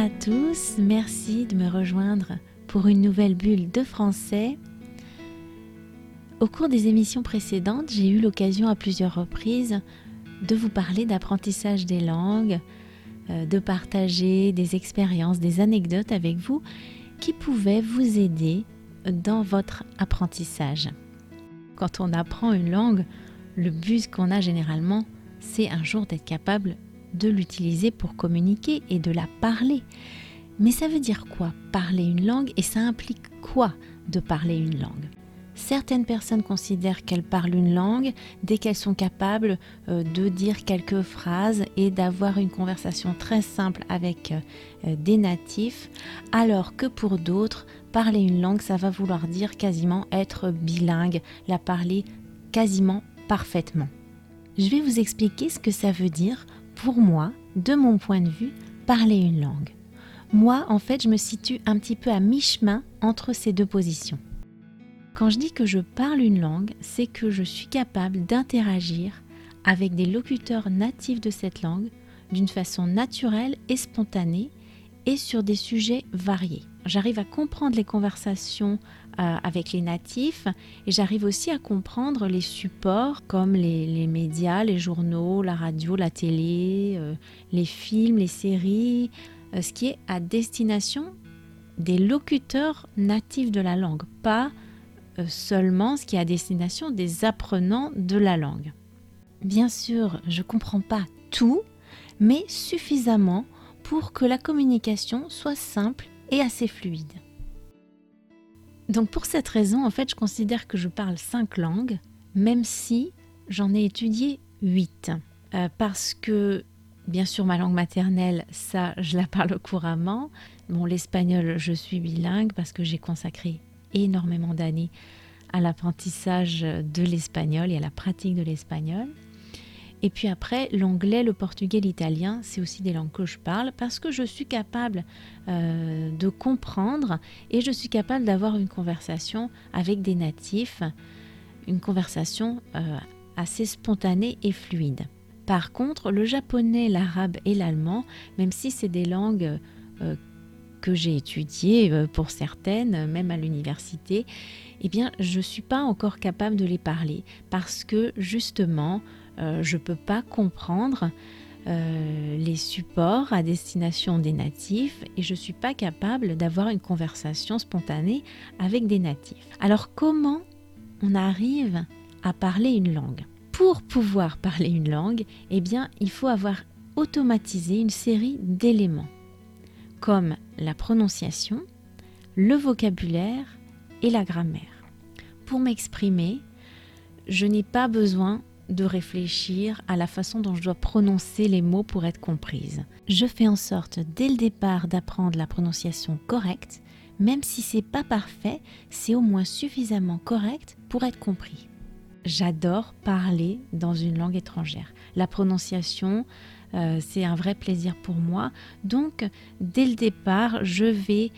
À tous, merci de me rejoindre pour une nouvelle bulle de français. Au cours des émissions précédentes, j'ai eu l'occasion à plusieurs reprises de vous parler d'apprentissage des langues, euh, de partager des expériences, des anecdotes avec vous qui pouvaient vous aider dans votre apprentissage. Quand on apprend une langue, le but qu'on a généralement, c'est un jour d'être capable de l'utiliser pour communiquer et de la parler. Mais ça veut dire quoi parler une langue et ça implique quoi de parler une langue? Certaines personnes considèrent qu'elles parlent une langue dès qu'elles sont capables euh, de dire quelques phrases et d'avoir une conversation très simple avec euh, des natifs, alors que pour d'autres, parler une langue, ça va vouloir dire quasiment être bilingue, la parler quasiment parfaitement. Je vais vous expliquer ce que ça veut dire pour moi, de mon point de vue, parler une langue. Moi, en fait, je me situe un petit peu à mi-chemin entre ces deux positions. Quand je dis que je parle une langue, c'est que je suis capable d'interagir avec des locuteurs natifs de cette langue d'une façon naturelle et spontanée et sur des sujets variés. J'arrive à comprendre les conversations euh, avec les natifs et j'arrive aussi à comprendre les supports comme les, médias, les journaux, la radio, la télé, euh, les films, les séries, euh, ce qui est à destination des locuteurs natifs de la langue, pas seulement ce qui est à destination des apprenants de la langue. Bien sûr, je ne comprends pas tout, mais suffisamment pour que la communication soit simple et assez fluide. Donc pour cette raison, en fait, je considère que je parle cinq langues, même si j'en ai étudié huit. Euh, parce que, bien sûr, ma langue maternelle, ça, je la parle couramment. Bon, l'espagnol, je suis bilingue parce que j'ai consacré énormément d'années à l'apprentissage de l'espagnol et à la pratique de l'espagnol. Et puis après, l'anglais, le portugais, l'italien, c'est aussi des langues que je parle parce que je suis capable euh, de comprendre et je suis capable d'avoir une conversation avec des natifs, une conversation euh, assez spontanée et fluide. Par contre, le japonais, l'arabe et l'allemand, même si c'est des langues euh, que j'ai étudiées pour certaines, même à l'université, eh bien, je ne suis pas encore capable de les parler parce que justement, euh, je ne peux pas comprendre euh, les supports à destination des natifs et je ne suis pas capable d'avoir une conversation spontanée avec des natifs. Alors comment on arrive à parler une langue? Pour pouvoir parler une langue, eh il faut avoir automatisé une série d'éléments comme la prononciation, le vocabulaire et la grammaire. Pour m'exprimer, je n'ai pas besoin de réfléchir à la façon dont je dois prononcer les mots pour être comprise. Je fais en sorte dès le départ d'apprendre la prononciation correcte, même si c'est pas parfait, c'est au moins suffisamment correct pour être compris. J'adore parler dans une langue étrangère. La prononciation, euh, c'est un vrai plaisir pour moi. Donc, dès le départ, je vais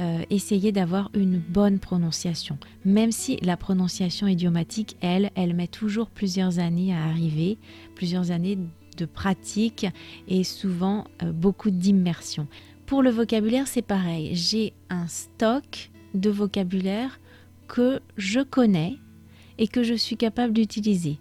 euh, essayer d'avoir une bonne prononciation. Même si la prononciation idiomatique, elle, elle met toujours plusieurs années à arriver, plusieurs années de pratique et souvent euh, beaucoup d'immersion. Pour le vocabulaire, c'est pareil. J'ai un stock de vocabulaire que je connais et que je suis capable d'utiliser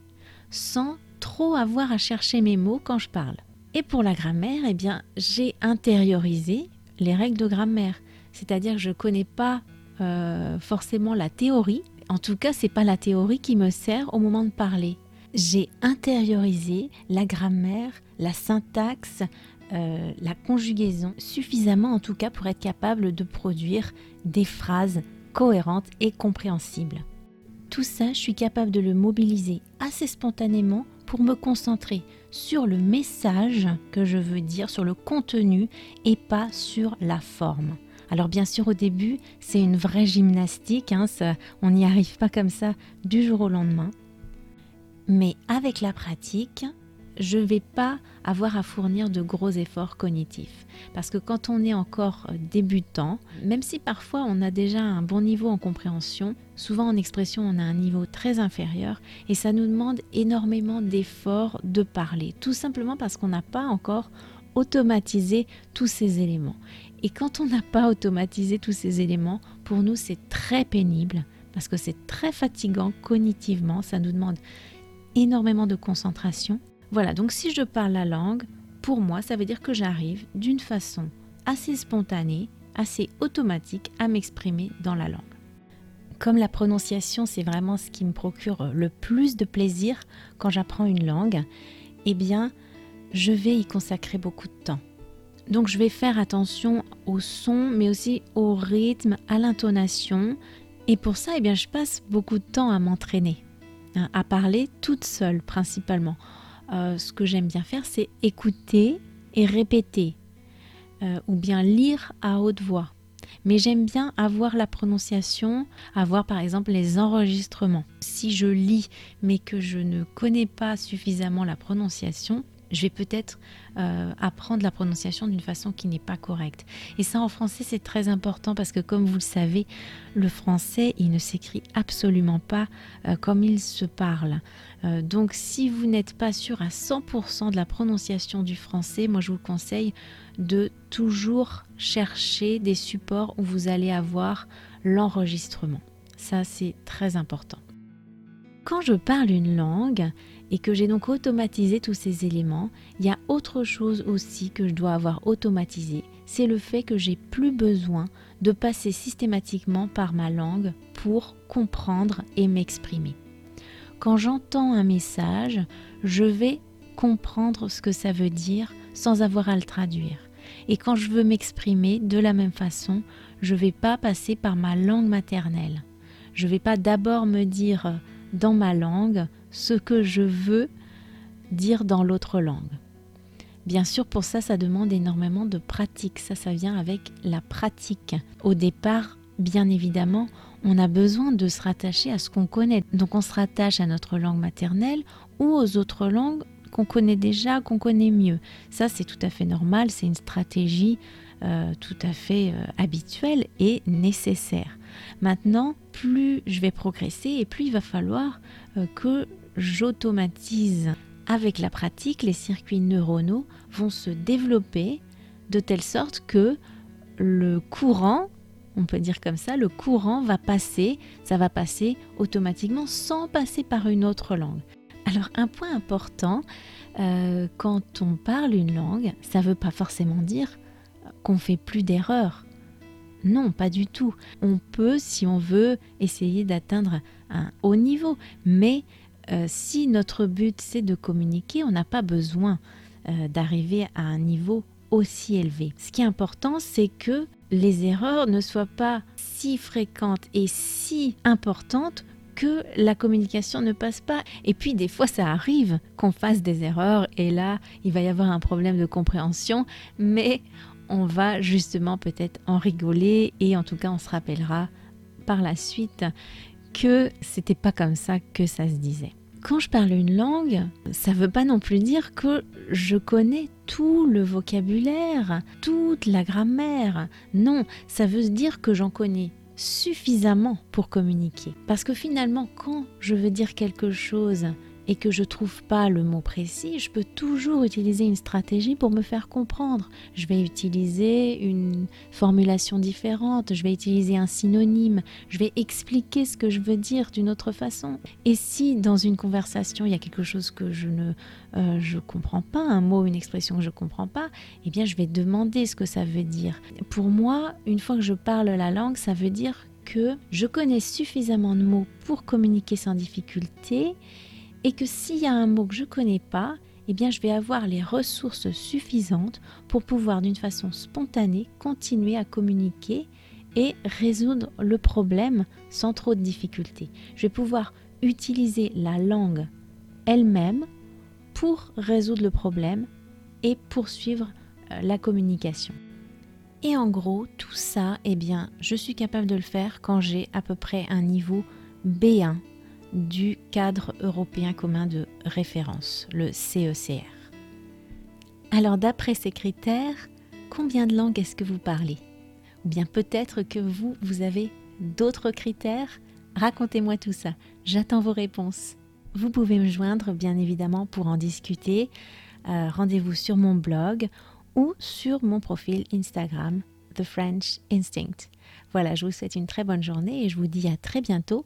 sans trop avoir à chercher mes mots quand je parle. Et pour la grammaire, eh bien, j'ai intériorisé les règles de grammaire. C'est-à-dire que je ne connais pas euh, forcément la théorie. En tout cas, c'est pas la théorie qui me sert au moment de parler. J'ai intériorisé la grammaire, la syntaxe, euh, la conjugaison suffisamment en tout cas pour être capable de produire des phrases cohérentes et compréhensibles. Tout ça, je suis capable de le mobiliser assez spontanément pour me concentrer sur le message que je veux dire, sur le contenu et pas sur la forme. Alors bien sûr au début c'est une vraie gymnastique, hein, on n'y arrive pas comme ça du jour au lendemain. Mais avec la pratique, je ne vais pas avoir à fournir de gros efforts cognitifs. Parce que quand on est encore débutant, même si parfois on a déjà un bon niveau en compréhension, souvent en expression on a un niveau très inférieur et ça nous demande énormément d'efforts de parler, tout simplement parce qu'on n'a pas encore automatisé tous ces éléments. Et quand on n'a pas automatisé tous ces éléments, pour nous c'est très pénible parce que c'est très fatigant cognitivement, ça nous demande énormément de concentration voilà, donc si je parle la langue, pour moi, ça veut dire que j'arrive d'une façon assez spontanée, assez automatique à m'exprimer dans la langue. Comme la prononciation, c'est vraiment ce qui me procure le plus de plaisir quand j'apprends une langue, eh bien, je vais y consacrer beaucoup de temps. Donc je vais faire attention au son, mais aussi au rythme, à l'intonation. Et pour ça, eh bien, je passe beaucoup de temps à m'entraîner, hein, à parler toute seule principalement. Euh, ce que j'aime bien faire, c'est écouter et répéter, euh, ou bien lire à haute voix. Mais j'aime bien avoir la prononciation, avoir par exemple les enregistrements. Si je lis mais que je ne connais pas suffisamment la prononciation, je vais peut-être euh, apprendre la prononciation d'une façon qui n'est pas correcte. Et ça en français c'est très important parce que comme vous le savez, le français il ne s'écrit absolument pas euh, comme il se parle. Euh, donc si vous n'êtes pas sûr à 100% de la prononciation du français, moi je vous conseille de toujours chercher des supports où vous allez avoir l'enregistrement. Ça c'est très important. Quand je parle une langue, et que j'ai donc automatisé tous ces éléments, il y a autre chose aussi que je dois avoir automatisé, c'est le fait que j'ai plus besoin de passer systématiquement par ma langue pour comprendre et m'exprimer. Quand j'entends un message, je vais comprendre ce que ça veut dire sans avoir à le traduire. Et quand je veux m'exprimer de la même façon, je ne vais pas passer par ma langue maternelle. Je ne vais pas d'abord me dire dans ma langue ce que je veux dire dans l'autre langue. Bien sûr, pour ça, ça demande énormément de pratique. Ça, ça vient avec la pratique. Au départ, bien évidemment, on a besoin de se rattacher à ce qu'on connaît. Donc on se rattache à notre langue maternelle ou aux autres langues qu'on connaît déjà, qu'on connaît mieux. Ça, c'est tout à fait normal, c'est une stratégie euh, tout à fait euh, habituelle et nécessaire. Maintenant, plus je vais progresser et plus il va falloir euh, que j'automatise. Avec la pratique, les circuits neuronaux vont se développer de telle sorte que le courant, on peut dire comme ça, le courant va passer, ça va passer automatiquement sans passer par une autre langue. Alors un point important, euh, quand on parle une langue, ça ne veut pas forcément dire qu'on fait plus d'erreurs. Non, pas du tout. On peut, si on veut, essayer d'atteindre un haut niveau, mais euh, si notre but c'est de communiquer, on n'a pas besoin euh, d'arriver à un niveau aussi élevé. Ce qui est important, c'est que les erreurs ne soient pas si fréquentes et si importantes que la communication ne passe pas. Et puis des fois, ça arrive qu'on fasse des erreurs et là, il va y avoir un problème de compréhension, mais on va justement peut-être en rigoler et en tout cas, on se rappellera par la suite que c'était pas comme ça que ça se disait. Quand je parle une langue, ça veut pas non plus dire que je connais tout le vocabulaire, toute la grammaire. Non, ça veut dire que j'en connais suffisamment pour communiquer. Parce que finalement, quand je veux dire quelque chose et que je trouve pas le mot précis, je peux toujours utiliser une stratégie pour me faire comprendre. Je vais utiliser une formulation différente, je vais utiliser un synonyme, je vais expliquer ce que je veux dire d'une autre façon. Et si dans une conversation il y a quelque chose que je ne euh, je comprends pas, un mot, une expression que je comprends pas, eh bien je vais demander ce que ça veut dire. Pour moi, une fois que je parle la langue, ça veut dire que je connais suffisamment de mots pour communiquer sans difficulté et que s'il y a un mot que je ne connais pas, eh bien je vais avoir les ressources suffisantes pour pouvoir d'une façon spontanée continuer à communiquer et résoudre le problème sans trop de difficultés. Je vais pouvoir utiliser la langue elle-même pour résoudre le problème et poursuivre euh, la communication. Et en gros, tout ça, eh bien, je suis capable de le faire quand j'ai à peu près un niveau B1 du cadre européen commun de référence, le CECR. Alors d'après ces critères, combien de langues est-ce que vous parlez? Ou bien peut-être que vous, vous avez d'autres critères? Racontez-moi tout ça, j'attends vos réponses. Vous pouvez me joindre bien évidemment pour en discuter. Euh, rendez-vous sur mon blog ou sur mon profil Instagram, The French Instinct. Voilà, je vous souhaite une très bonne journée et je vous dis à très bientôt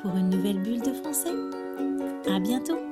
pour une nouvelle bulle de français. À bientôt!